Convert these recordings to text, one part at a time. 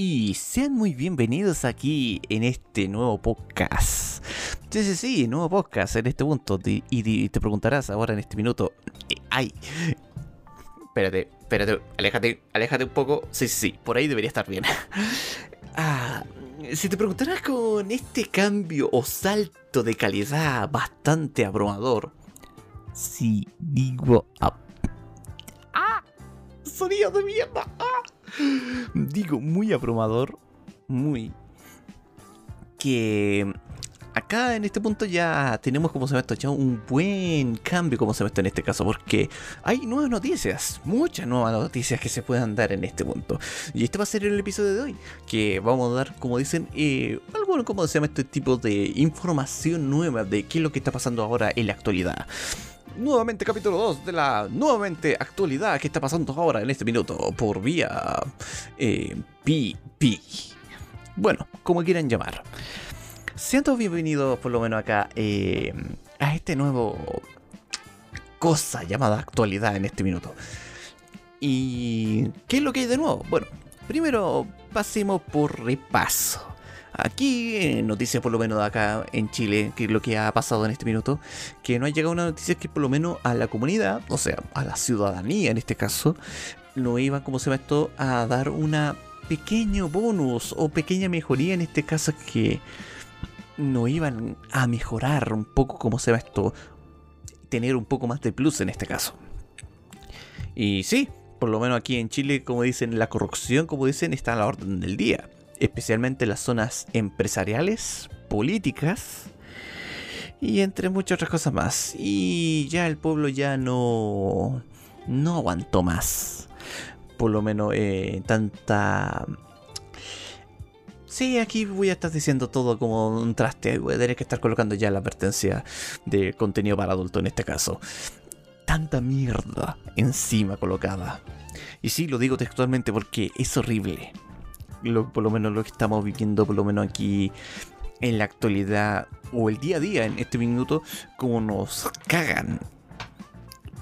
Y sean muy bienvenidos aquí en este nuevo podcast. Sí, sí, sí, nuevo podcast en este punto. Y te preguntarás ahora en este minuto, eh, ay, espérate, espérate, aléjate, aléjate un poco. Sí, sí, sí, por ahí debería estar bien. ah, si te preguntarás con este cambio o salto de calidad bastante abrumador, si digo... ¡Ah! ¡Sonido de mierda! ¡Ah! Digo, muy abrumador, muy... Que acá en este punto ya tenemos como se me ha un buen cambio como se me en este caso, porque hay nuevas noticias, muchas nuevas noticias que se puedan dar en este punto. Y este va a ser el episodio de hoy, que vamos a dar, como dicen, eh, algo como se llama este tipo de información nueva de qué es lo que está pasando ahora en la actualidad nuevamente capítulo 2 de la nuevamente actualidad que está pasando ahora en este minuto por vía eh. Bueno, como quieran llamar. Sean todos bienvenidos por lo menos acá eh, a este nuevo cosa llamada actualidad en este minuto. ¿Y qué es lo que hay de nuevo? Bueno, primero pasemos por repaso. Aquí, noticias por lo menos de acá en Chile, que es lo que ha pasado en este minuto, que no ha llegado una noticia que por lo menos a la comunidad, o sea, a la ciudadanía en este caso, no iban, como se va esto, a dar una pequeño bonus o pequeña mejoría en este caso que no iban a mejorar un poco como se va esto, tener un poco más de plus en este caso. Y sí, por lo menos aquí en Chile, como dicen, la corrupción, como dicen, está a la orden del día especialmente las zonas empresariales, políticas y entre muchas otras cosas más. Y ya el pueblo ya no, no aguantó más. Por lo menos eh, tanta... Sí, aquí voy a estar diciendo todo como un traste. Voy que estar colocando ya la advertencia de contenido para adulto en este caso. Tanta mierda encima colocada. Y sí, lo digo textualmente porque es horrible por lo menos lo que estamos viviendo, por lo menos aquí en la actualidad o el día a día en este minuto, como nos cagan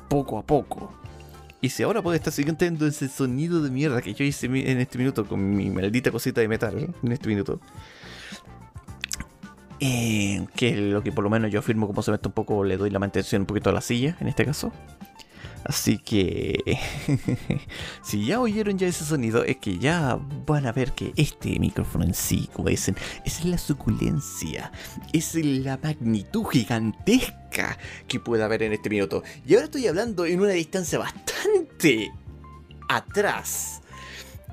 poco a poco. Y si ahora puede estar siguiendo ese sonido de mierda que yo hice en este minuto con mi maldita cosita de metal en este minuto. Eh, que lo que por lo menos yo afirmo como se mete un poco, le doy la mantención un poquito a la silla en este caso. Así que si ya oyeron ya ese sonido, es que ya van a ver que este micrófono en sí, como es la suculencia, es la magnitud gigantesca que puede haber en este minuto. Y ahora estoy hablando en una distancia bastante atrás.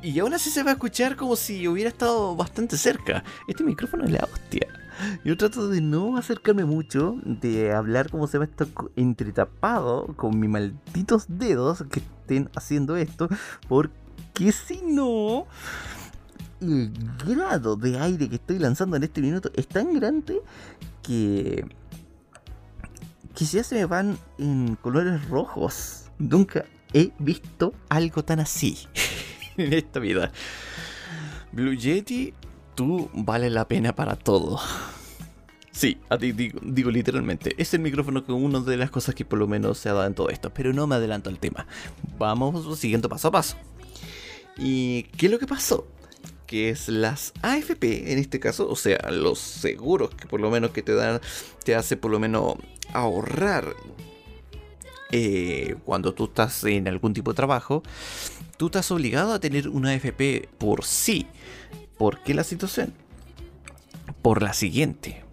Y aún así se va a escuchar como si hubiera estado bastante cerca. Este micrófono es la hostia. Yo trato de no acercarme mucho, de hablar como se ve esto entretapado con mis malditos dedos que estén haciendo esto, porque si no, el grado de aire que estoy lanzando en este minuto es tan grande que que ya se me van en colores rojos. Nunca he visto algo tan así en esta vida. Blue Yeti tú vales la pena para todo. Sí, a ti digo, literalmente. Es el micrófono con una de las cosas que por lo menos se ha dado en todo esto. Pero no me adelanto al tema. Vamos siguiendo paso a paso. ¿Y qué es lo que pasó? Que es las AFP en este caso, o sea, los seguros que por lo menos que te dan, te hace por lo menos ahorrar eh, cuando tú estás en algún tipo de trabajo, tú estás obligado a tener una AFP por sí. ¿Por qué la situación? Por la siguiente.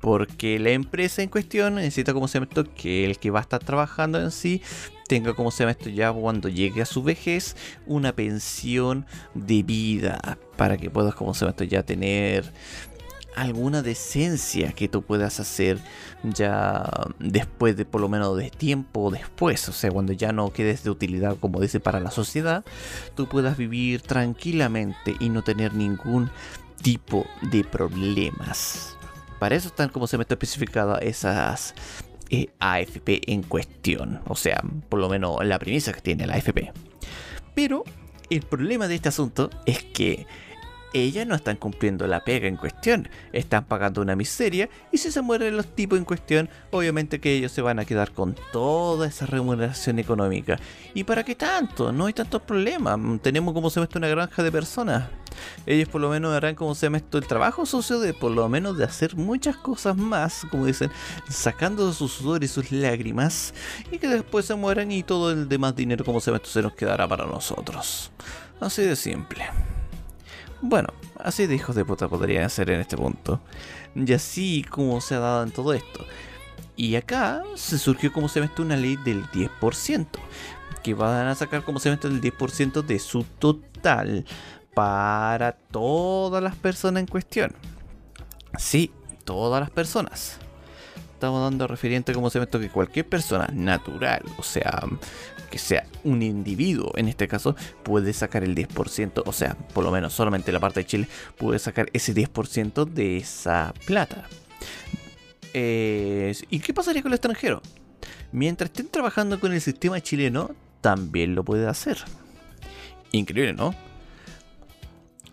Porque la empresa en cuestión necesita, como se llama que el que va a estar trabajando en sí tenga, como se llama esto, ya cuando llegue a su vejez, una pensión de vida. Para que puedas, como se esto, ya tener alguna decencia que tú puedas hacer ya después de por lo menos de tiempo después, o sea, cuando ya no quedes de utilidad como dice para la sociedad, tú puedas vivir tranquilamente y no tener ningún tipo de problemas. Para eso están como se me está especificada esas eh, AFP en cuestión, o sea, por lo menos la premisa que tiene la AFP. Pero el problema de este asunto es que ellas no están cumpliendo la pega en cuestión, están pagando una miseria y si se mueren los tipos en cuestión, obviamente que ellos se van a quedar con toda esa remuneración económica. ¿Y para qué tanto? No hay tantos problemas, tenemos como se esto una granja de personas. Ellos por lo menos harán como se llama esto el trabajo sucio de por lo menos de hacer muchas cosas más, como dicen, sacando sus sudor y sus lágrimas y que después se mueran y todo el demás dinero como se llama esto se nos quedará para nosotros. Así de simple. Bueno, así de hijos de puta podrían ser en este punto. Y así como se ha dado en todo esto. Y acá se surgió como se mete una ley del 10%, que van a sacar como se mete el 10% de su total para todas las personas en cuestión. Sí, todas las personas. Estamos dando referente como se mete que cualquier persona natural, o sea, que sea un individuo, en este caso, puede sacar el 10%, o sea, por lo menos solamente la parte de Chile puede sacar ese 10% de esa plata. ¿Y qué pasaría con el extranjero? Mientras estén trabajando con el sistema chileno, también lo puede hacer. Increíble, ¿no?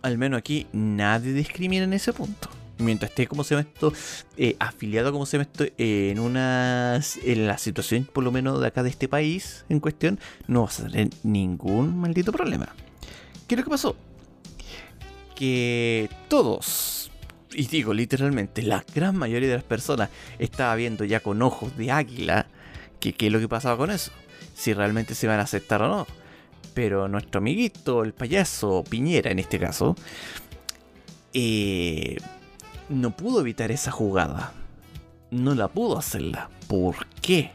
Al menos aquí nadie discrimina en ese punto mientras esté, como se llama esto, eh, afiliado, como se llama esto, en una, en la situación por lo menos de acá de este país en cuestión, no vas a tener ningún maldito problema. ¿Qué es lo que pasó? Que todos, y digo literalmente, la gran mayoría de las personas estaba viendo ya con ojos de águila que qué es lo que pasaba con eso, si realmente se van a aceptar o no. Pero nuestro amiguito, el payaso Piñera en este caso, eh, no pudo evitar esa jugada. No la pudo hacerla. ¿Por qué?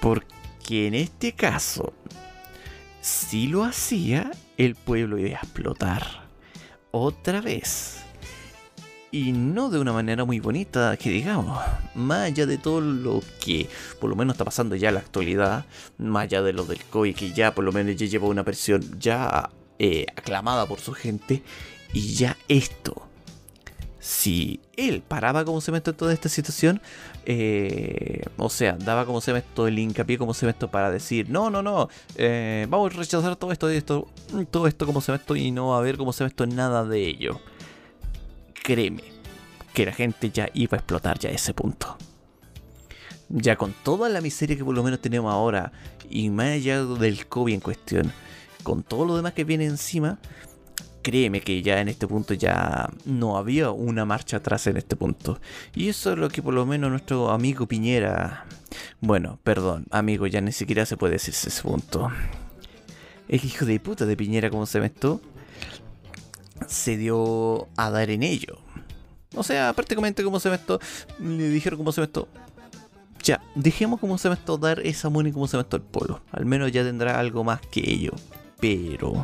Porque en este caso, si lo hacía, el pueblo iba a explotar. Otra vez. Y no de una manera muy bonita, que digamos, más allá de todo lo que por lo menos está pasando ya en la actualidad, más allá de lo del COI, que ya por lo menos ya lleva una presión ya eh, aclamada por su gente, y ya esto si él paraba como se mete toda esta situación, eh, o sea, daba como todo el hincapié como se mete para decir, no, no, no, eh, vamos a rechazar todo esto, esto, todo esto como se mete y no a ver cómo se mete nada de ello. Créeme que la gente ya iba a explotar ya a ese punto. Ya con toda la miseria que por lo menos tenemos ahora, y más allá del COVID en cuestión, con todo lo demás que viene encima, créeme que ya en este punto ya no había una marcha atrás en este punto. Y eso es lo que por lo menos nuestro amigo Piñera, bueno, perdón, amigo, ya ni siquiera se puede decir ese punto. El hijo de puta de Piñera, como se metió, se dio a dar en ello. O sea, prácticamente como se metió, le dijeron como se metió. Ya, dejemos como se metió dar esa money como se metió el pueblo. Al menos ya tendrá algo más que ello. Pero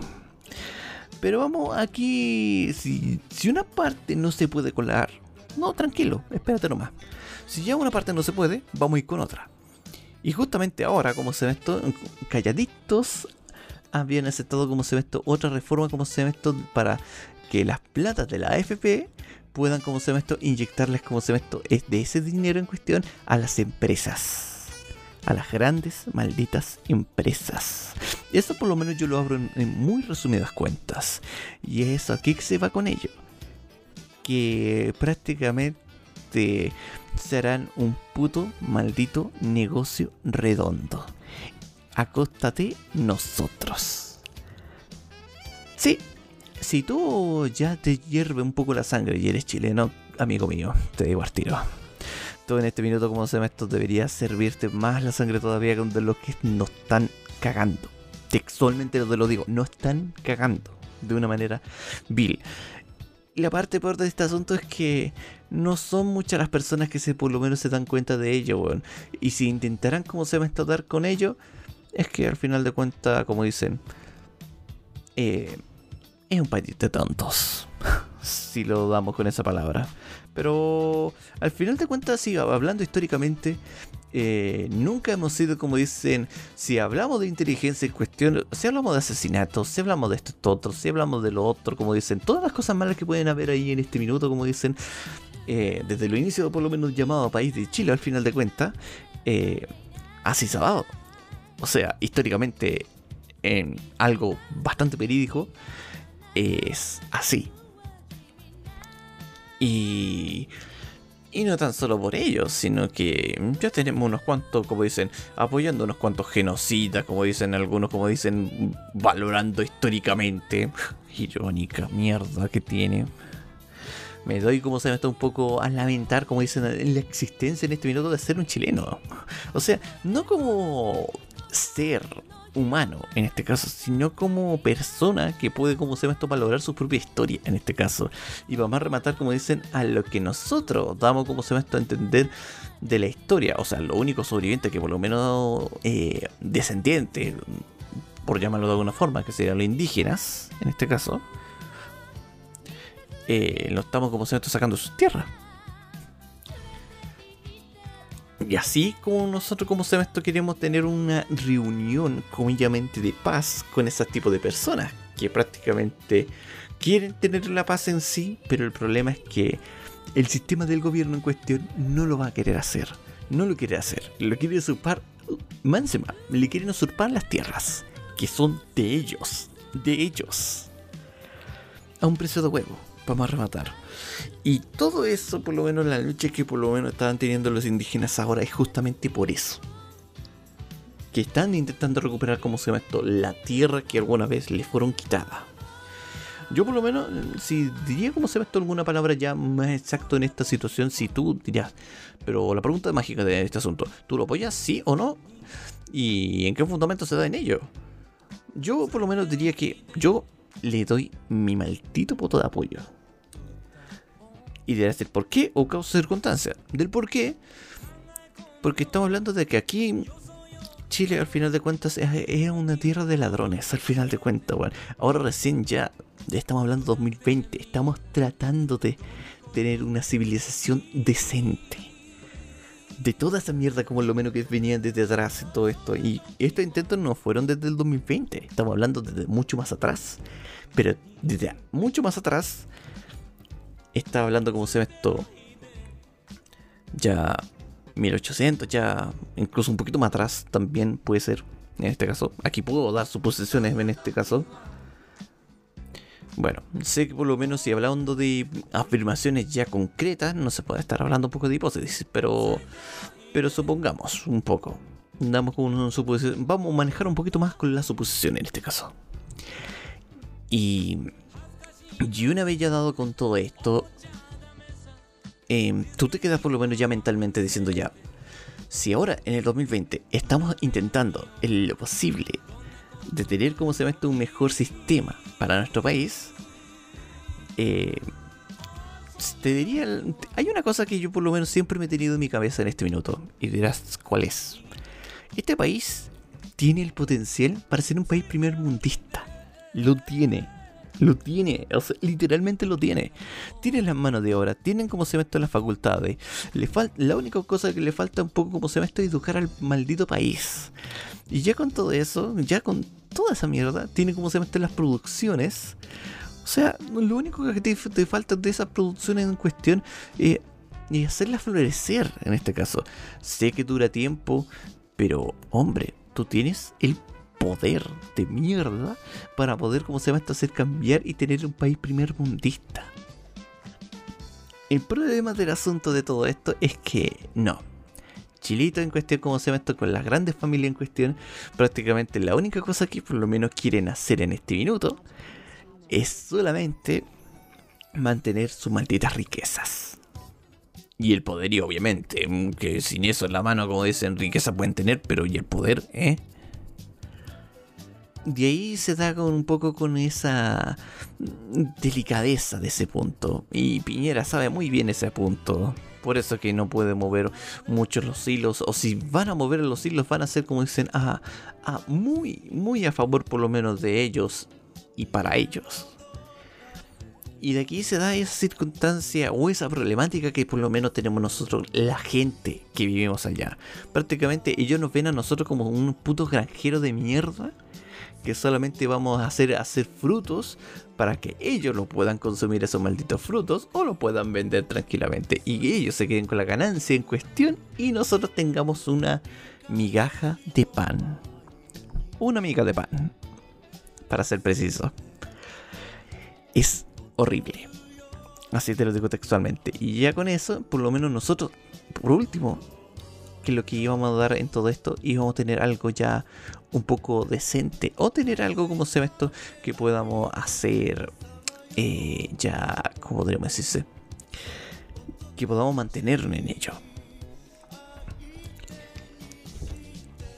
pero vamos, aquí, si, si una parte no se puede colar, no, tranquilo, espérate nomás. Si ya una parte no se puede, vamos a ir con otra. Y justamente ahora, como se ve esto, calladitos, habían aceptado como se ve esto, otra reforma como se ve esto, para que las platas de la AFP puedan, como se ve esto, inyectarles, como se ve esto, de ese dinero en cuestión a las empresas a las grandes malditas empresas. Eso por lo menos yo lo abro en, muy resumidas cuentas. Y eso aquí se va con ello. Que prácticamente serán un puto maldito negocio redondo. Acóstate nosotros. Sí, si tú ya te hierve un poco la sangre y eres chileno, amigo mío, te digo al tiro en este minuto como se esto debería servirte más la sangre todavía de los que nos están cagando. Textualmente te lo digo, no están cagando de una manera vil. la parte peor de este asunto es que no son muchas las personas que se por lo menos se dan cuenta de ello, weón. Y si intentaran como se va a tratar con ello, es que al final de cuentas, como dicen, eh, es un país de tontos. si lo damos con esa palabra. Pero al final de cuentas, sí, hablando históricamente, eh, nunca hemos sido como dicen, si hablamos de inteligencia en cuestión, si hablamos de asesinatos, si hablamos de esto, otro, si hablamos de lo otro, como dicen, todas las cosas malas que pueden haber ahí en este minuto, como dicen, eh, desde lo inicio por lo menos llamado país de Chile al final de cuentas, eh, así se ha dado. O sea, históricamente, en algo bastante verídico, es así. Y y no tan solo por ellos, sino que ya tenemos unos cuantos, como dicen, apoyando unos cuantos genocidas, como dicen algunos, como dicen, valorando históricamente. Irónica mierda que tiene. Me doy como se me está un poco a lamentar, como dicen, en la existencia en este minuto de ser un chileno. O sea, no como ser humano en este caso, sino como persona que puede, como se llama esto, valorar su propia historia en este caso. Y vamos a rematar, como dicen, a lo que nosotros damos, como se llama esto, a entender de la historia. O sea, lo único sobreviviente que por lo menos eh, descendiente, por llamarlo de alguna forma, que serían los indígenas, en este caso, eh, lo estamos, como se llama esto, sacando sus tierras. Y así como nosotros como esto queremos tener una reunión comillamente de paz con ese tipo de personas que prácticamente quieren tener la paz en sí, pero el problema es que el sistema del gobierno en cuestión no lo va a querer hacer. No lo quiere hacer. Lo quiere usurpar. Mánsema, le quieren usurpar las tierras, que son de ellos. De ellos. A un precio de huevo. Vamos a rematar. Y todo eso, por lo menos la lucha que por lo menos estaban teniendo los indígenas ahora es justamente por eso. Que están intentando recuperar, como se llama esto, la tierra que alguna vez les fueron quitada. Yo por lo menos, si diría como se llama esto alguna palabra ya más exacto en esta situación, si tú dirías, pero la pregunta mágica de este asunto, ¿tú lo apoyas sí o no? ¿Y en qué fundamento se da en ello? Yo por lo menos diría que yo le doy mi maldito voto de apoyo y dirás el por qué o causa circunstancia. Del por qué, porque estamos hablando de que aquí Chile al final de cuentas es, una tierra de ladrones, al final de cuentas, bueno. Ahora recién ya, estamos hablando de 2020, estamos tratando de tener una civilización decente. De toda esa mierda como lo menos que venían desde atrás y todo esto. Y estos intentos no fueron desde el 2020, estamos hablando desde mucho más atrás. Pero desde mucho más atrás estaba hablando como se ve esto ya 1800, ya incluso un poquito más atrás también puede ser. En este caso, aquí puedo dar suposiciones en este caso. Bueno, sé que por lo menos si hablando de afirmaciones ya concretas, no se puede estar hablando un poco de hipótesis, pero, pero supongamos un poco. Damos con una suposición. Vamos a manejar un poquito más con la suposición en este caso. Y y una vez ya dado con todo esto, em, tú te quedas por lo menos ya mentalmente diciendo ya, si ahora en el 2020 estamos intentando en lo posible de tener como se llama un mejor sistema para nuestro país, eh, te diría, hay una cosa que yo por lo menos siempre me he tenido en mi cabeza en este minuto, y dirás cuál es. Este país tiene el potencial para ser un país primer mundista. Lo tiene. Lo tiene, o sea, literalmente lo tiene. Tienen las manos de obra, tienen como se en las facultades. Le la única cosa que le falta un poco como se esto es educar al maldito país. Y ya con todo eso, ya con toda esa mierda, tiene como se las producciones. O sea, lo único que te, falta de esas producciones en cuestión es hacerlas florecer en este caso. Sé que dura tiempo, pero hombre, tú tienes el poder de mierda para poder, como se llama esto, hacer cambiar y tener un país primer mundista. El problema del asunto de todo esto es que no. Chilito en cuestión, como se llama esto, con las grandes familias en cuestión, prácticamente la única cosa que por lo menos quieren hacer en este minuto es solamente mantener sus malditas riquezas. Y el poder, y obviamente, que sin eso en la mano, como dicen, riqueza pueden tener, pero y el poder, ¿eh? De ahí se da con un poco con esa delicadeza de ese punto. Y Piñera sabe muy bien ese punto. Por eso que no puede mover mucho los hilos. O si van a mover los hilos, van a ser como dicen, ah, ah, muy, muy a favor por lo menos de ellos y para ellos. Y de aquí se da esa circunstancia o esa problemática que por lo menos tenemos nosotros, la gente que vivimos allá. Prácticamente ellos nos ven a nosotros como un puto granjero de mierda que solamente vamos a hacer, hacer frutos para que ellos lo puedan consumir esos malditos frutos o lo puedan vender tranquilamente y ellos se queden con la ganancia en cuestión y nosotros tengamos una migaja de pan. Una miga de pan, para ser preciso. Es horrible. Así te lo digo textualmente. Y ya con eso, por lo menos nosotros, por último, que lo que íbamos a dar en todo esto, íbamos a tener algo ya un poco decente. O tener algo como se esto que podamos hacer eh, ya, ¿cómo podríamos decirse? Que podamos mantenernos en ello.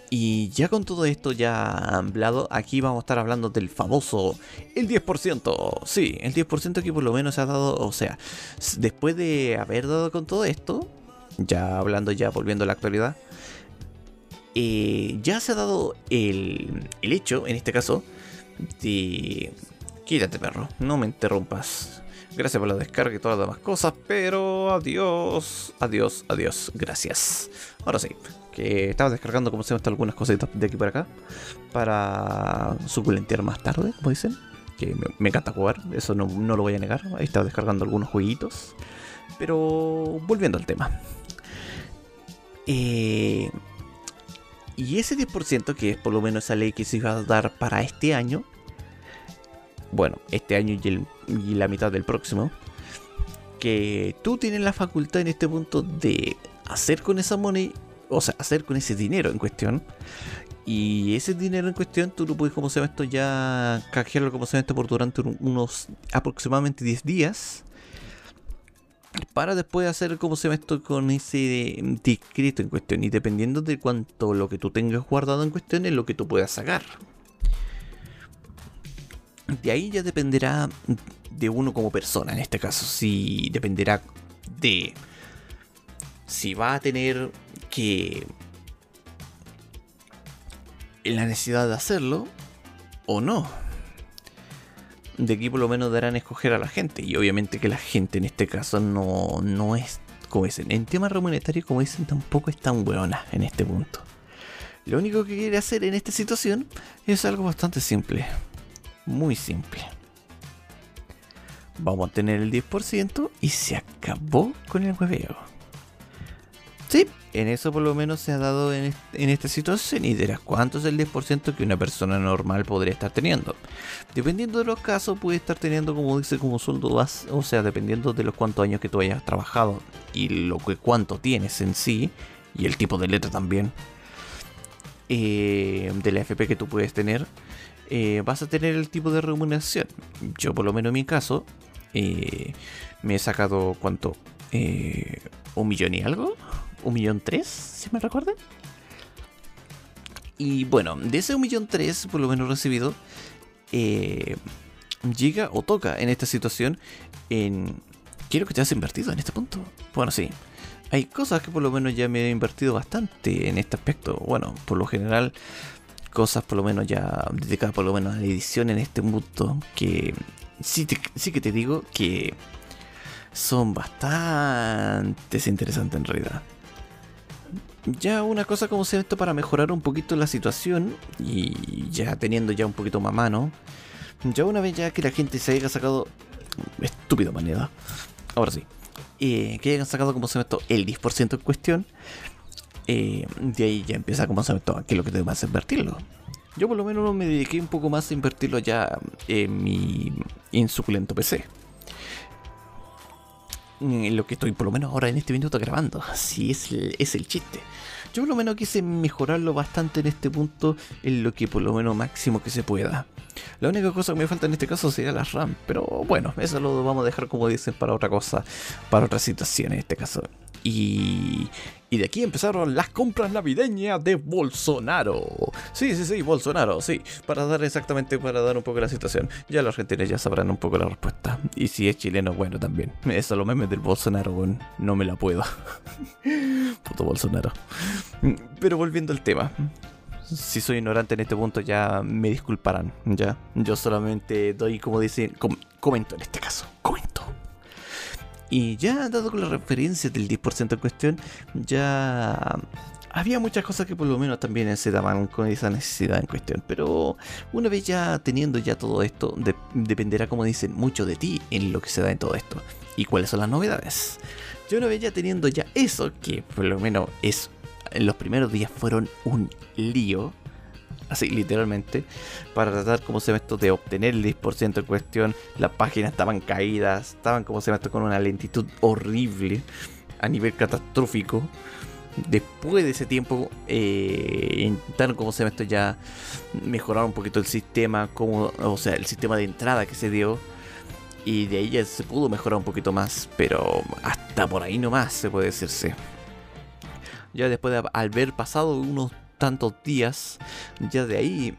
Y ya con todo esto ya hablado, aquí vamos a estar hablando del famoso el 10%. Sí, el 10% que por lo menos se ha dado, o sea, después de haber dado con todo esto, ya hablando ya volviendo a la actualidad, eh, ya se ha dado el, el hecho, en este caso, de... Quítate perro, no me interrumpas. Gracias por la descarga y todas las demás cosas, pero adiós, adiós, adiós, gracias. Ahora sí, que estaba descargando como se llama algunas cositas de aquí para acá para suculentear más tarde, como dicen. Que me, encanta jugar, eso no, lo voy a negar. Ahí estaba descargando algunos jueguitos. Pero volviendo al tema. Eh, y ese 10% que es por lo menos esa ley que se iba a dar para este año. Bueno, este año y, la mitad del próximo. Que tú tienes la facultad en este punto de hacer con esa money o sea, hacer con ese dinero en cuestión. Y ese dinero en cuestión tú lo puedes, como se llama esto, ya canjearlo, como se llama esto, por durante unos aproximadamente 10 días. Para después hacer, como se llama esto, con ese discreto en cuestión. Y dependiendo de cuánto lo que tú tengas guardado en cuestión es lo que tú puedas sacar. De ahí ya dependerá de uno como persona, en este caso. Si dependerá de si va a tener que la necesidad de hacerlo o no. De aquí por lo menos darán a escoger a la gente. Y obviamente que la gente en este caso no, no es, como dicen, en temas remunetarios, como dicen, tampoco es tan buena en este punto. Lo único que quiere hacer en esta situación es algo bastante simple. Muy simple. Vamos a tener el 10% y se acabó con el hueveo. Sí, en eso por lo menos se ha dado en, esta situación y dirás cuánto es el 10% que una persona normal podría estar teniendo. Dependiendo de los casos puede estar teniendo como dice como sueldo base, o sea, dependiendo de los cuántos años que tú hayas trabajado y lo que cuánto tienes en sí y el tipo de letra también eh, de la FP que tú puedes tener, eh, vas a tener el tipo de remuneración. Yo por lo menos en mi caso eh, me he sacado cuánto, un millón y algo un millón tres, si me recuerdan. Y bueno, de ese un millón tres, por lo menos recibido, eh, llega o toca en esta situación en... Quiero que te has invertido en este punto. Bueno, sí. Hay cosas que por lo menos ya me he invertido bastante en este aspecto. Bueno, por lo general, cosas por lo menos ya dedicadas por lo menos a la edición en este punto. Que sí, sí que te digo que son bastante interesantes en realidad ya una cosa como esto para mejorar un poquito la situación y ya teniendo ya un poquito más mano, ya una vez ya que la gente se haya sacado estúpido manera, ahora sí, eh, que hayan sacado como se esto el 10% en cuestión, eh, de ahí ya empieza como se esto aquí lo que tengo que invertirlo. Yo por lo menos me dediqué un poco más a invertirlo ya en mi insuculento PC lo que estoy por lo menos ahora en este minuto grabando. Así es es el chiste. Yo por lo menos quise mejorarlo bastante en este punto, en lo que por lo menos máximo que se pueda. La única cosa que me falta en este caso sería la RAM, pero bueno, eso lo vamos a dejar como dicen para otra cosa, para otra situación en este caso. Y, Y de aquí empezaron las compras navideñas de Bolsonaro. Sí, sí, sí, Bolsonaro, sí. Para dar exactamente, para dar un poco la situación. Ya los argentinos ya sabrán un poco la respuesta. Y si es chileno, bueno, también. Eso, los memes del Bolsonaro, no me la puedo. Puto Bolsonaro. Pero volviendo al tema si soy ignorante en este punto ya me disculparán, ya. Yo solamente doy, como dicen, comento en este caso, comento. Y ya dado con la referencia del 10% en cuestión, ya había muchas cosas que por lo menos también se daban con esa necesidad en cuestión. Pero una vez ya teniendo ya todo esto, dependerá, como dicen, mucho de ti en lo que se da en todo esto. Y cuáles son las novedades. Yo una vez ya teniendo ya eso, que por lo menos es en los primeros días fueron un lío, así literalmente, para tratar, como se esto, de obtener el 10% en cuestión. Las páginas estaban caídas, estaban, como se esto, con una lentitud horrible, a nivel catastrófico. Después de ese tiempo, eh, intentaron, como se esto, ya mejorar un poquito el sistema, como, o sea, el sistema de entrada que se dio. Y de ahí ya se pudo mejorar un poquito más, pero hasta por ahí nomás se puede decirse. Ya después de haber pasado unos tantos días, ya de ahí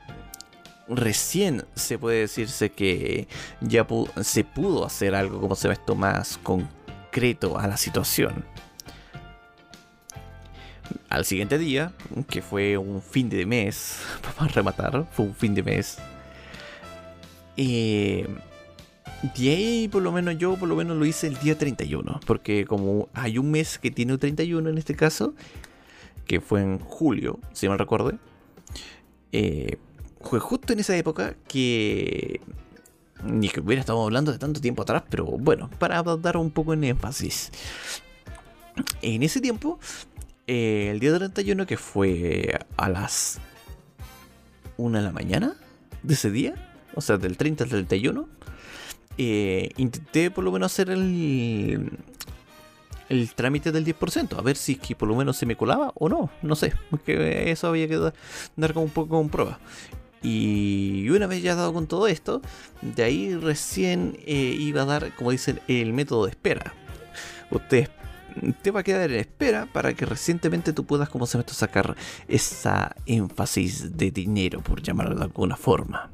recién se puede decirse que ya se pudo hacer algo como se ve esto más concreto a la situación. Al siguiente día, que fue un fin de mes, para rematar, fue un fin de mes. Eh, de ahí, por lo menos yo, por lo menos lo hice el día 31, porque como hay un mes que tiene 31 en este caso, que fue en julio, si me recuerdo. Eh, fue justo en esa época que. Ni que hubiera estado hablando de tanto tiempo atrás, pero bueno, para dar un poco en énfasis. En ese tiempo, eh, el día 31, que fue a las 1 de la mañana de ese día, o sea, del 30 al 31, eh, intenté por lo menos hacer el, el trámite del 10%, a ver si es que por lo menos se me colaba o no, no sé, porque eso había que dar, como un poco como prueba. Y una vez ya dado con todo esto, de ahí recién eh, iba a dar, como dicen, el método de espera. Usted te va a quedar en espera para que recientemente tú puedas, como se me sacar esa énfasis de dinero, por llamarlo de alguna forma.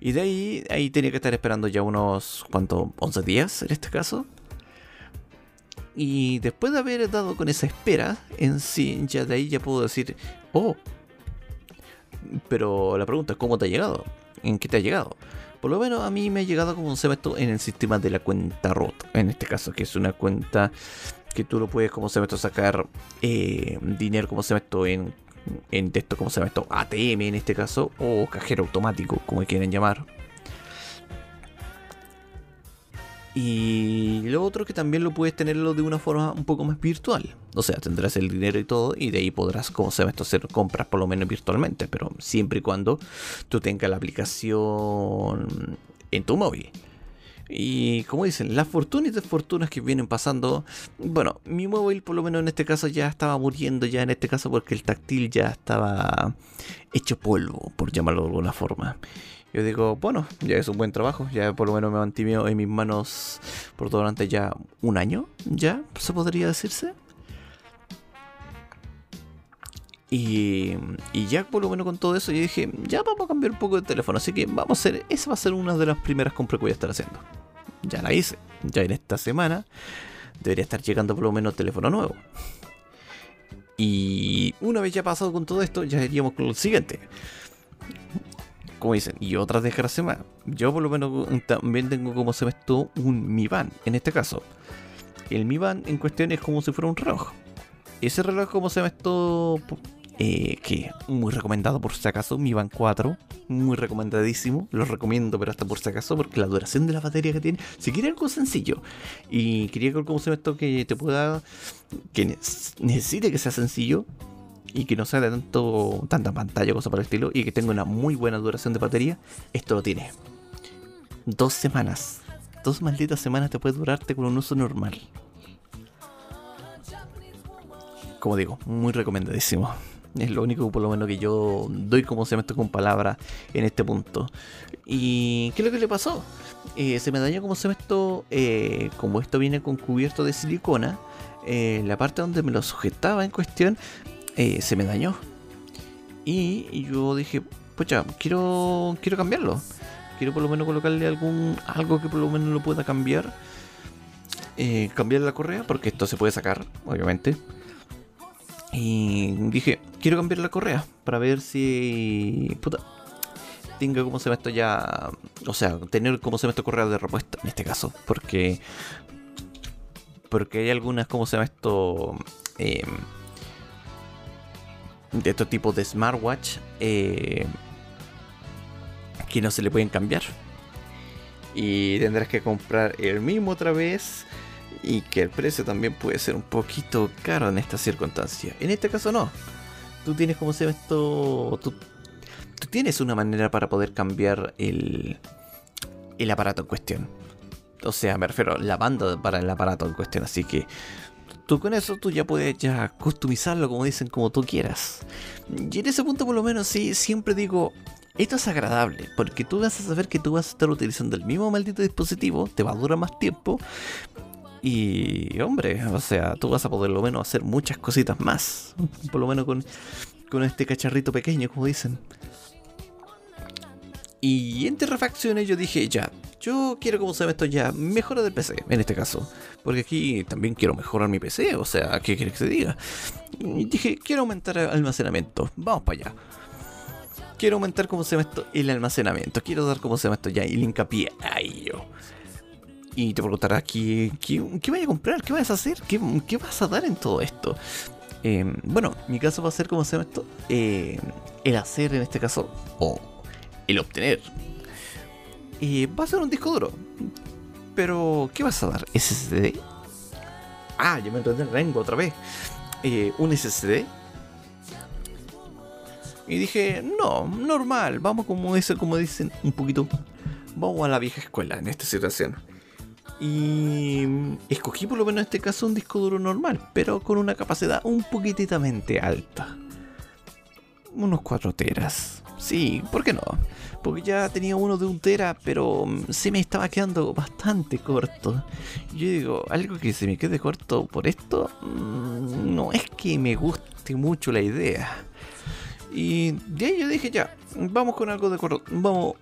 Y de ahí, ahí tenía que estar esperando ya unos, ¿cuánto? 11 días en este caso. Y después de haber dado con esa espera en sí, ya de ahí ya puedo decir, oh, pero la pregunta es cómo te ha llegado, en qué te ha llegado. Por lo menos a mí me ha llegado como se esto en el sistema de la cuenta ROT, en este caso, que es una cuenta que tú lo puedes, como se esto, sacar eh, dinero, como se esto, en, en texto, como se esto, ATM en este caso, o cajero automático, como quieren llamar. Y lo otro que también lo puedes tenerlo de una forma un poco más virtual. O sea, tendrás el dinero y todo y de ahí podrás, como se esto, hacer compras por lo menos virtualmente. Pero siempre y cuando tú tengas la aplicación en tu móvil. Y como dicen, las fortunas y desfortunas que vienen pasando. Bueno, mi móvil por lo menos en este caso ya estaba muriendo ya en este caso porque el táctil ya estaba hecho polvo, por llamarlo de alguna forma. Yo digo, bueno, ya es un buen trabajo, ya por lo menos me mantuve en mis manos por durante ya un año, ya se podría decirse. Y, y, ya por lo menos con todo eso yo dije, ya vamos a cambiar un poco de teléfono, así que vamos a hacer, esa va a ser una de las primeras compras que voy a estar haciendo. Ya la hice, ya en esta semana debería estar llegando por lo menos teléfono nuevo. Y una vez ya pasado con todo esto, ya iríamos con lo siguiente como dicen, y otras desgracias más. Yo por lo menos también tengo como se ve esto un Mi Band, en este caso. El Mi Band en cuestión es como si fuera un reloj. Ese reloj como se ve esto, eh, que muy recomendado por si acaso, Mi Band 4, muy recomendadísimo, lo recomiendo pero hasta por si acaso porque la duración de la batería que tiene, si quiere algo sencillo y quería algo se ve esto que te pueda, que necesite que sea sencillo, y que no sea de tanto, tanta pantalla, cosa por el estilo, y que tenga una muy buena duración de batería, esto lo tiene. Dos semanas. Dos malditas semanas te puede durarte con un uso normal. Como digo, muy recomendadísimo. Es lo único por lo menos que yo doy como me con palabras en este punto. ¿Y qué es lo que le pasó? Eh, se me dañó como se me esto, eh, como esto viene con cubierto de silicona, eh, la parte donde me lo sujetaba en cuestión eh, se me dañó. Y yo dije, pucha, quiero, quiero cambiarlo. Quiero por lo menos colocarle algún algo que por lo menos lo pueda cambiar. Cambiar la correa, porque esto se puede sacar, obviamente. Y dije, quiero cambiar la correa para ver si. Puta. Tenga como se me esto ya. O sea, tener como se me esto correa de repuesta en este caso. Porque. Porque hay algunas como se llama esto. Eh, de estos tipos de smartwatch. Eh, que no se le pueden cambiar. Y tendrás que comprar el mismo otra vez y que el precio también puede ser un poquito caro en esta circunstancia. En este caso no. Tú tienes como se ve esto. Tú, tienes una manera para poder cambiar el, el aparato en cuestión. O sea, me refiero la banda para el aparato en cuestión. Así que tú con eso tú ya puedes ya customizarlo como dicen, como tú quieras. Y en ese punto por lo menos sí, siempre digo, esto es agradable, porque tú vas a saber que tú vas a estar utilizando el mismo maldito dispositivo, te va a durar más tiempo, y hombre, o sea, tú vas a poder lo menos hacer muchas cositas más. Por lo menos con, este cacharrito pequeño, como dicen. Y entre refacciones yo dije, ya, yo quiero como se ve esto ya, mejora del PC, en este caso. Porque aquí también quiero mejorar mi PC, o sea, ¿qué quieres que te diga? Y dije, quiero aumentar el almacenamiento, vamos para allá. Quiero aumentar como se ve esto el almacenamiento, quiero dar como se ve esto ya el hincapié a ello. Y te preguntarás, ¿qué, qué, qué a comprar? ¿Qué vas a hacer? ¿Qué, vas a dar en todo esto? Eh, bueno, mi caso va a ser, como se llama esto? Eh, el hacer en este caso, o el obtener. Y va a ser un disco duro. Pero, ¿qué vas a dar? ¿SSD? Ah, ya me entendí el rango otra vez. Eh, ¿Un SSD? Y dije, no, normal, vamos como como dicen, un poquito. Vamos a la vieja escuela en esta situación. Y escogí por lo menos en este caso un disco duro normal, pero con una capacidad un poquititamente alta. Unos 4 teras. Sí, ¿por qué no? Porque ya tenía uno de un tera, pero se me estaba quedando bastante corto. Yo digo, algo que se me quede corto por esto, mm, no es que me guste mucho la idea. Y de ahí yo dije, ya, vamos con algo de corto. Vamos,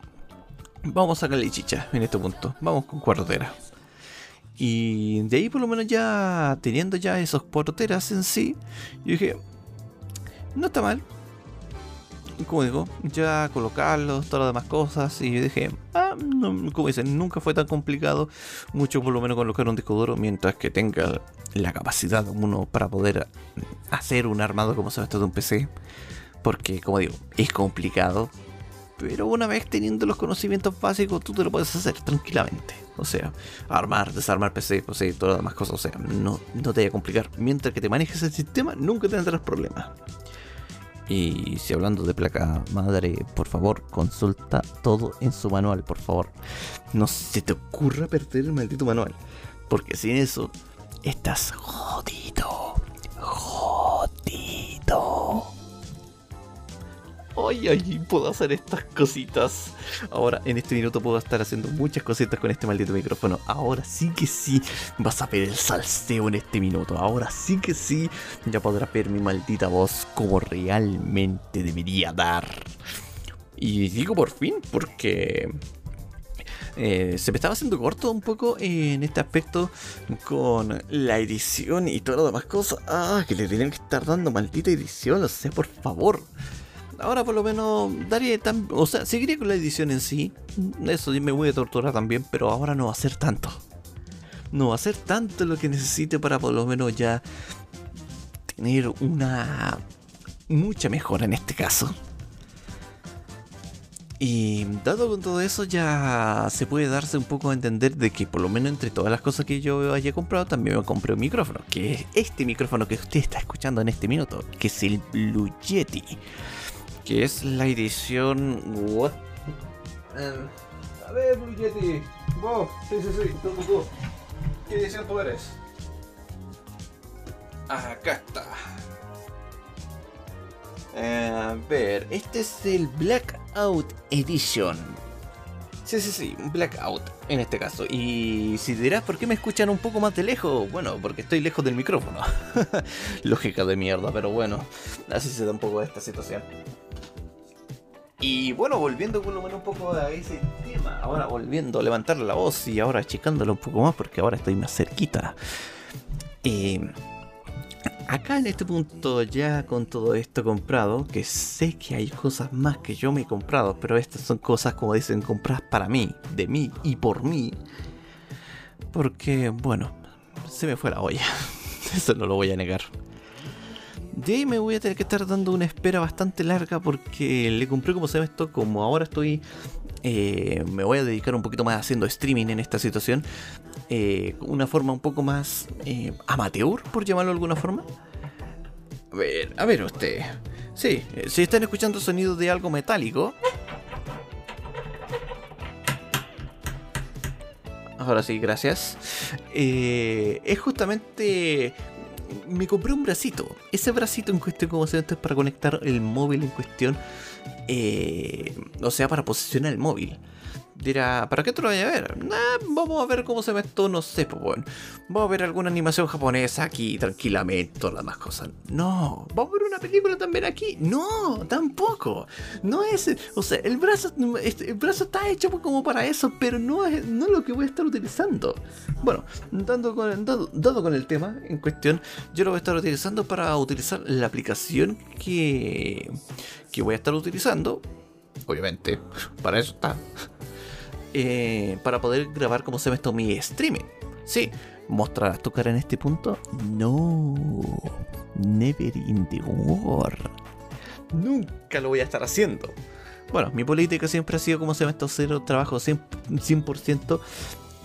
vamos a sacarle chicha en este punto. Vamos con 4 teras. Y de ahí por lo menos ya teniendo ya esos porteras en sí, yo dije, no está mal. Como digo, ya colocarlos, todas las demás cosas. Y yo dije, ah, como dicen, nunca fue tan complicado. Mucho por lo menos colocar un disco duro mientras que tenga la capacidad uno para poder hacer un armado como se ve esto de un PC. Porque, como digo, es complicado. Pero una vez teniendo los conocimientos básicos, tú te lo puedes hacer tranquilamente. O sea, armar, desarmar PC, sea, todas las demás cosas. O sea, no, no te vaya a complicar. Mientras que te manejes el sistema, nunca tendrás problemas. Y si hablando de placa madre, por favor, consulta todo en su manual, por favor. No se te ocurra perder el maldito manual. Porque sin eso, estás jodido. Jodido. Ay, ay, puedo hacer estas cositas. Ahora, en este minuto puedo estar haciendo muchas cositas con este maldito micrófono. Ahora sí que sí vas a ver el salseo en este minuto. Ahora sí que sí ya podrás ver mi maldita voz como realmente debería dar. Y digo por fin porque eh, se me estaba haciendo corto un poco en este aspecto con la edición y todas las demás cosas. Ah, que le tenían que estar dando maldita edición, o sea, por favor. Ahora por lo menos daría tan... O sea, seguiría con la edición en sí. Eso me voy a torturar también, pero ahora no va a ser tanto. No va a ser tanto lo que necesite para por lo menos ya tener una mucha mejora en este caso. Y dado con todo eso ya se puede darse un poco a entender de que por lo menos entre todas las cosas que yo haya comprado también me compré un micrófono, que es este micrófono que usted está escuchando en este minuto, que es el Blue Yeti que es la edición. What? Um, a ver, Yeti. Vos, sí, sí, sí, tú, tú, ¿Qué edición tú eres? Acá está. a ver, este es el Blackout Edition. Sí, sí, sí, blackout en este caso. Y si dirás por qué me escuchan un poco más de lejos, bueno, porque estoy lejos del micrófono. Lógica de mierda, pero bueno, así se da un poco esta situación. Y bueno, volviendo por lo menos un poco a ese tema, ahora volviendo a levantar la voz y ahora achicándolo un poco más porque ahora estoy más cerquita. Eh, acá en este punto ya con todo esto comprado, que sé que hay cosas más que yo me he comprado, pero estas son cosas como dicen compradas para mí, de mí y por mí. Porque, bueno, se me fue la olla. Eso no lo voy a negar. De ahí me voy a tener que estar dando una espera bastante larga porque le compré como se esto, como ahora estoy... Eh, me voy a dedicar un poquito más haciendo streaming en esta situación. Eh, una forma un poco más eh, amateur, por llamarlo de alguna forma. A ver, a ver usted. Sí, si están escuchando sonidos de algo metálico. Ahora sí, gracias. es justamente me compré un bracito. Ese bracito en cuestión, como se es para conectar el móvil en cuestión. Eh, o sea, para posicionar el móvil dirá, ¿para qué te lo voy a ver? vamos a ver cómo se ve esto, no sé, pues bueno. Vamos a ver alguna animación japonesa aquí tranquilamente, todas las más cosas. No, vamos a ver una película también aquí. No, tampoco. No es, o sea, el brazo, este, el brazo está hecho como para eso, pero no es, no lo que voy a estar utilizando. Bueno, dando con, dado, dado con el tema en cuestión, yo lo voy a estar utilizando para utilizar la aplicación que, que voy a estar utilizando. Obviamente, para eso está eh, para poder grabar como se me esto mi streaming. Sí, ¿mostrarás tu cara en este punto? No, never in the world. Nunca lo voy a estar haciendo. Bueno, mi política siempre ha sido como se me esto cero trabajo 100%,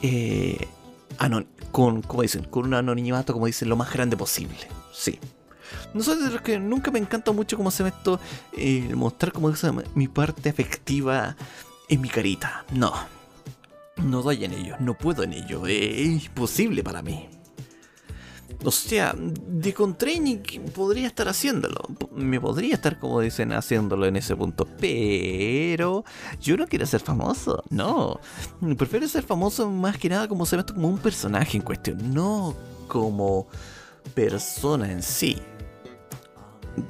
eh, con, como dicen, con un anonimato, como dicen, lo más grande posible. Sí. No soy de los que nunca me encanta mucho como se me esto eh, mostrar como mi parte afectiva en mi carita. No, no doy en ello, no puedo en ello, es imposible para mí. O sea, de con training podría estar haciéndolo. Me podría estar, como dicen, haciéndolo en ese punto. Pero yo no quiero ser famoso. No. Prefiero ser famoso más que nada como se ve como un personaje en cuestión. No como persona en sí.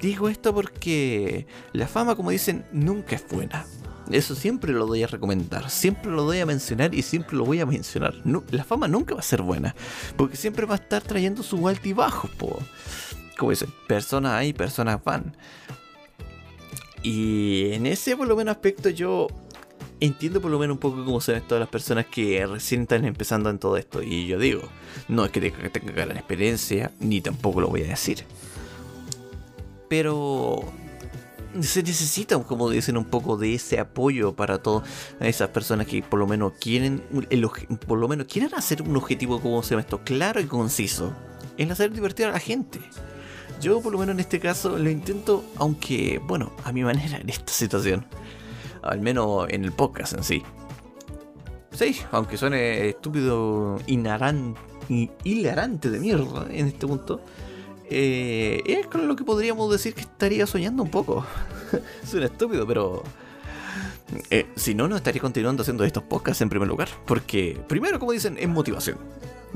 Digo esto porque la fama, como dicen, nunca es buena. Eso siempre lo doy a recomendar, siempre lo doy a mencionar y siempre lo voy a mencionar. la fama nunca va a ser buena, porque siempre va a estar trayendo sus altibajos, po. Como dicen, personas hay, personas van. Y en ese por lo menos aspecto yo entiendo por lo menos un poco cómo son todas las personas que recién están empezando en todo esto. Y yo digo, no es que tenga, tenga gran experiencia, ni tampoco lo voy a decir. Pero se necesita, como dicen, un poco de ese apoyo para todas esas personas que por lo menos quieren, por lo menos quieren hacer un objetivo como se llama esto, claro y conciso, en hacer divertir a la gente. Yo por lo menos en este caso lo intento, aunque, bueno, a mi manera en esta situación. Al menos en el podcast en sí. Sí, aunque suene estúpido, hilarante de mierda en este punto eh, es con lo que podríamos decir que estaría soñando un poco. Suena estúpido, pero... Eh, si no, no estaría continuando haciendo estos podcasts en primer lugar. Porque, primero, como dicen, es motivación.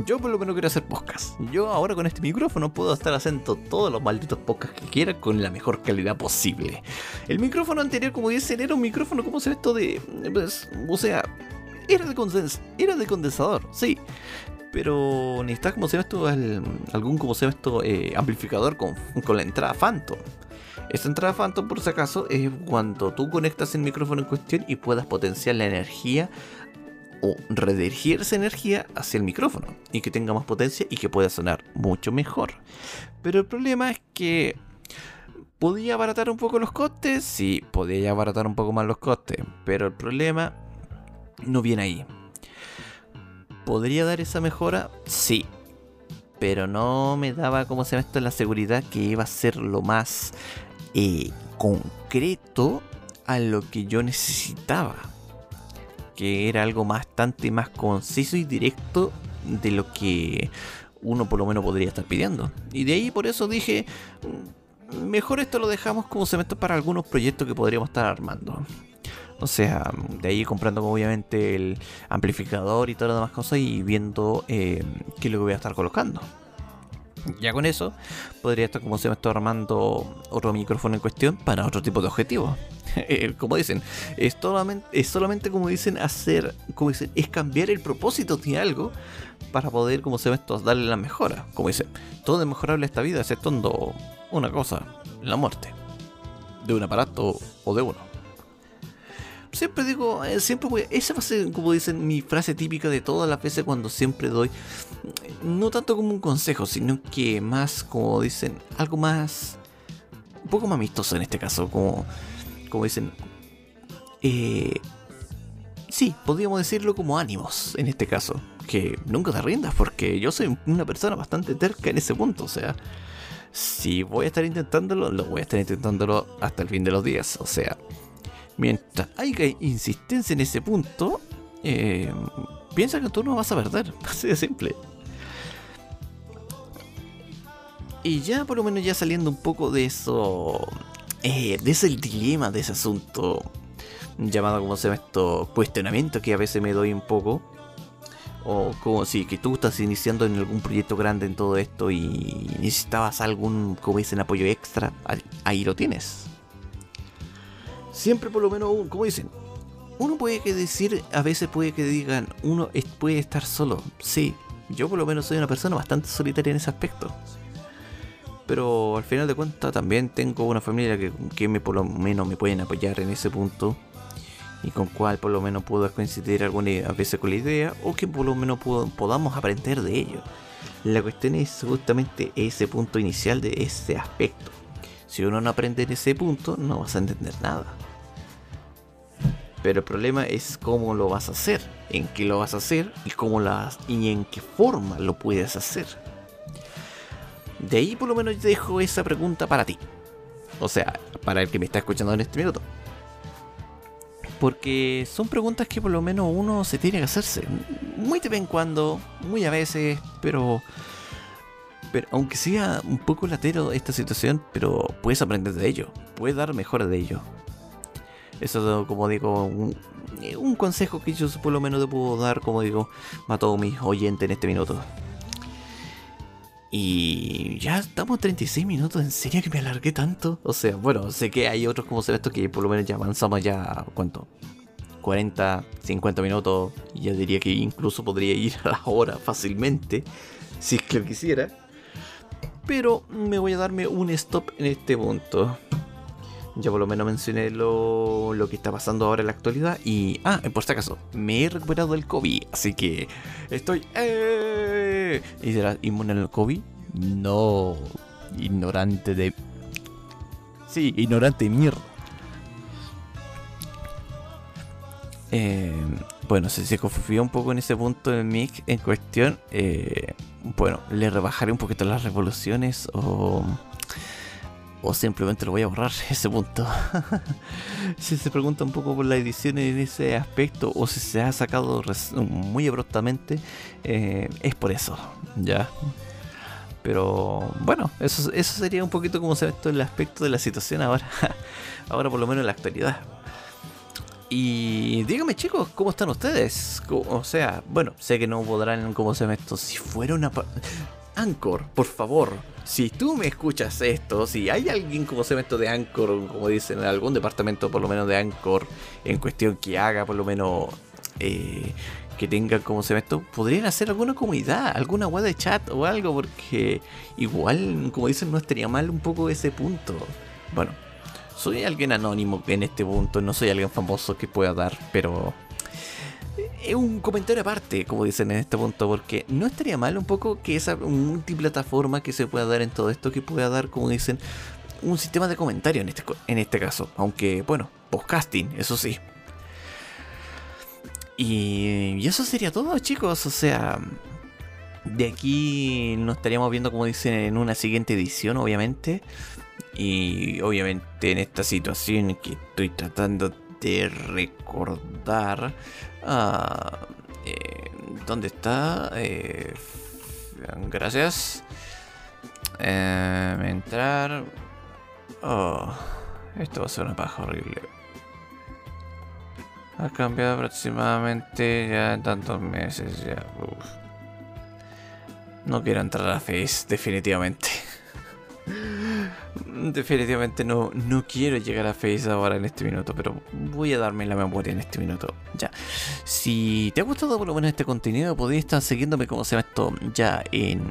Yo por lo menos quiero hacer podcasts. Yo ahora con este micrófono puedo estar haciendo todos los malditos podcasts que quiera con la mejor calidad posible. El micrófono anterior, como dicen, era un micrófono, ¿cómo se ve esto de...? Pues, o sea, era de, era de condensador, sí pero necesitas, como se llama esto, algún, como se llama esto, eh, amplificador con, con la entrada Phantom. Esta entrada Phantom, por si acaso, es cuando tú conectas el micrófono en cuestión y puedas potenciar la energía o redirigir esa energía hacia el micrófono y que tenga más potencia y que pueda sonar mucho mejor. Pero el problema es que podía abaratar un poco los costes, sí, podía abaratar un poco más los costes, pero el problema no viene ahí. ¿Podría dar esa mejora? Sí. Pero no me daba, como se llama la seguridad que iba a ser lo más eh, concreto a lo que yo necesitaba. Que era algo bastante más conciso y directo de lo que uno por lo menos podría estar pidiendo. Y de ahí por eso dije, mm, mejor esto lo dejamos como se para algunos proyectos que podríamos estar armando. O sea, de ahí comprando obviamente el amplificador y todas las demás cosas y viendo eh, qué es lo que voy a estar colocando. Ya con eso podría estar como se me está armando otro micrófono en cuestión para otro tipo de objetivo. Eh, como dicen, es solamente, es solamente como dicen hacer, como dicen, es cambiar el propósito de algo para poder, como se ve esto, darle la mejora. Como dicen, todo es mejorable esta vida, excepto una cosa, la muerte. De un aparato o de uno. Siempre digo, eh, siempre voy, esa va a ser, como dicen, mi frase típica de todas las veces cuando siempre doy, no tanto como un consejo, sino que más, como dicen, algo más, un poco más amistoso en este caso, como como dicen, eh, sí, podríamos decirlo como ánimos en este caso. Que nunca te rindas porque yo soy una persona bastante terca en ese punto. O sea, si voy a estar intentándolo, lo voy a estar intentándolo hasta el fin de los días. O sea, mientras haya insistencia en ese punto, eh, piensa que tú no vas a perder. Así de simple. Y ya por lo menos ya saliendo un poco de eso, eh, de ese dilema de ese asunto llamado como se llama esto cuestionamiento que a veces me doy un poco o como si que tú estás iniciando en algún proyecto grande en todo esto y necesitabas algún como dicen apoyo extra ahí lo tienes siempre por lo menos como dicen uno puede que decir a veces puede que digan uno puede estar solo sí yo por lo menos soy una persona bastante solitaria en ese aspecto pero al final de cuentas también tengo una familia que, que me, por lo menos me pueden apoyar en ese punto y con cual por lo menos puedo coincidir alguna veces con la idea o que por lo menos podamos aprender de ello. La cuestión es justamente ese punto inicial de ese aspecto. Si uno no aprende en ese punto, no vas a entender nada. Pero el problema es cómo lo vas a hacer, en qué lo vas a hacer y cómo las y en qué forma lo puedes hacer. De ahí por lo menos dejo esa pregunta para ti. O sea, para el que me está escuchando en este minuto. Porque son preguntas que por lo menos uno se tiene que hacerse. Muy de vez en cuando, muy a veces, pero... Pero aunque sea un poco latero esta situación, pero puedes aprender de ello. Puedes dar mejor de ello. Eso, como digo, un, un consejo que yo por lo menos te puedo dar, como digo, a todos mis oyentes en este minuto. Y ya estamos 36 minutos, ¿en serio que me alargué tanto? O sea, bueno, sé que hay otros como esto que por lo menos ya avanzamos ya, ¿cuánto? 40, 50 minutos. Y ya diría que incluso podría ir a la hora fácilmente, si es que lo quisiera. Pero me voy a darme un stop en este punto. Ya por lo menos mencioné lo, lo, que está pasando ahora en la actualidad. Y, ah, por si acaso, me he recuperado del COVID. Así que estoy... Eh, ¿Y será inmune al COVID? No. Ignorante de... Sí, ignorante de mierda. Eh, bueno, si se confió un poco en ese punto del mic en cuestión, eh, bueno, le rebajaré un poquito las revoluciones o o simplemente lo voy a borrar ese punto. si se pregunta un poco por la edición en ese aspecto o si se ha sacado muy abruptamente, eh, es por eso, ya. Pero bueno, eso, eso sería un poquito como se ve todo el aspecto de la situación ahora, ahora por lo menos en la actualidad. Y dígame chicos, ¿cómo están ustedes? O sea, bueno, sé que no podrán, ¿cómo se ve esto? Si fuera una... Anchor, por favor, si tú me escuchas esto, si hay alguien como se de Anchor, como dicen, en algún departamento por lo menos de Anchor, en cuestión que haga por lo menos eh, que tenga como se podrían hacer alguna comunidad, alguna web de chat o algo, porque igual, como dicen, no estaría mal un poco ese punto. Bueno, soy alguien anónimo en este punto, no soy alguien famoso que pueda dar, pero es un comentario aparte, como dicen en este punto, porque no estaría mal un poco que esa multiplataforma que se pueda dar en todo esto, que pueda dar, como dicen, un sistema de comentario en este, en este caso. Aunque, bueno, podcasting, eso sí. Y, y eso sería todo, chicos. O sea, de aquí nos estaríamos viendo, como dicen, en una siguiente edición, obviamente. Y obviamente en esta situación que estoy tratando de recordar. Ah, eh, ¿Dónde está? Eh, gracias. Eh, entrar. Oh, esto va a ser una paja horrible. Ha cambiado aproximadamente ya en tantos meses. Ya. No quiero entrar a Face, definitivamente. Definitivamente no, no quiero llegar a Face ahora en este minuto, pero voy a darme la memoria en este minuto. Ya. Si te ha gustado por lo menos este contenido, podéis estar siguiéndome como se llama esto ya en.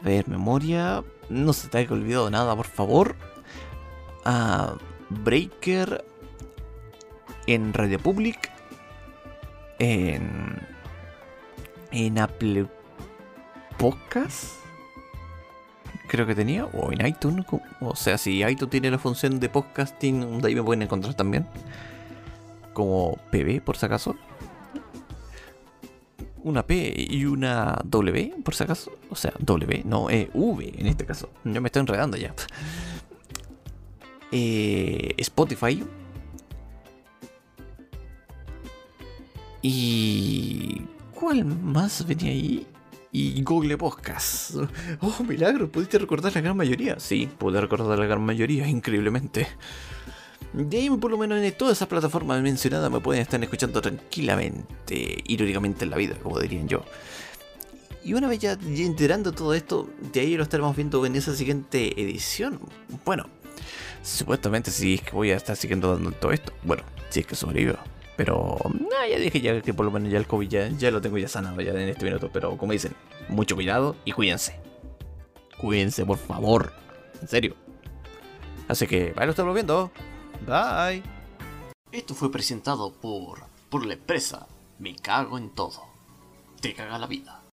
A ver, memoria. No se te haya olvidado nada, por favor. A Breaker. En Radio Public. En. En Apple Podcast creo que tenía, o en iTunes. O sea, si iTunes tiene la función de podcasting, de ahí me pueden encontrar también. Como PB, por si acaso. Una P y una W, por si acaso. O sea, W, no, eh, V en este caso. Yo me estoy enredando ya. Eh, Spotify. Y... ¿Cuál más venía ahí? Y Google Podcast. Oh, milagro, ¿pudiste recordar la gran mayoría? Sí, pude recordar la gran mayoría, increíblemente. De ahí, por lo menos en todas esas plataformas mencionadas, me pueden estar escuchando tranquilamente, irónicamente en la vida, como dirían yo. Y una vez ya, enterando todo esto, de ahí lo estaremos viendo en esa siguiente edición. Bueno, supuestamente si es que voy a estar siguiendo dando todo esto. Bueno, si es que sobrevivo. Pero ya dije ya que por lo menos ya el COVID ya, lo tengo ya sanado ya en este minuto. Pero como dicen, mucho cuidado y cuídense. Cuídense, por favor. En serio. Así que, ahí lo estamos viendo. Bye. Esto fue presentado por, por la empresa Me Cago en Todo. Te caga la vida.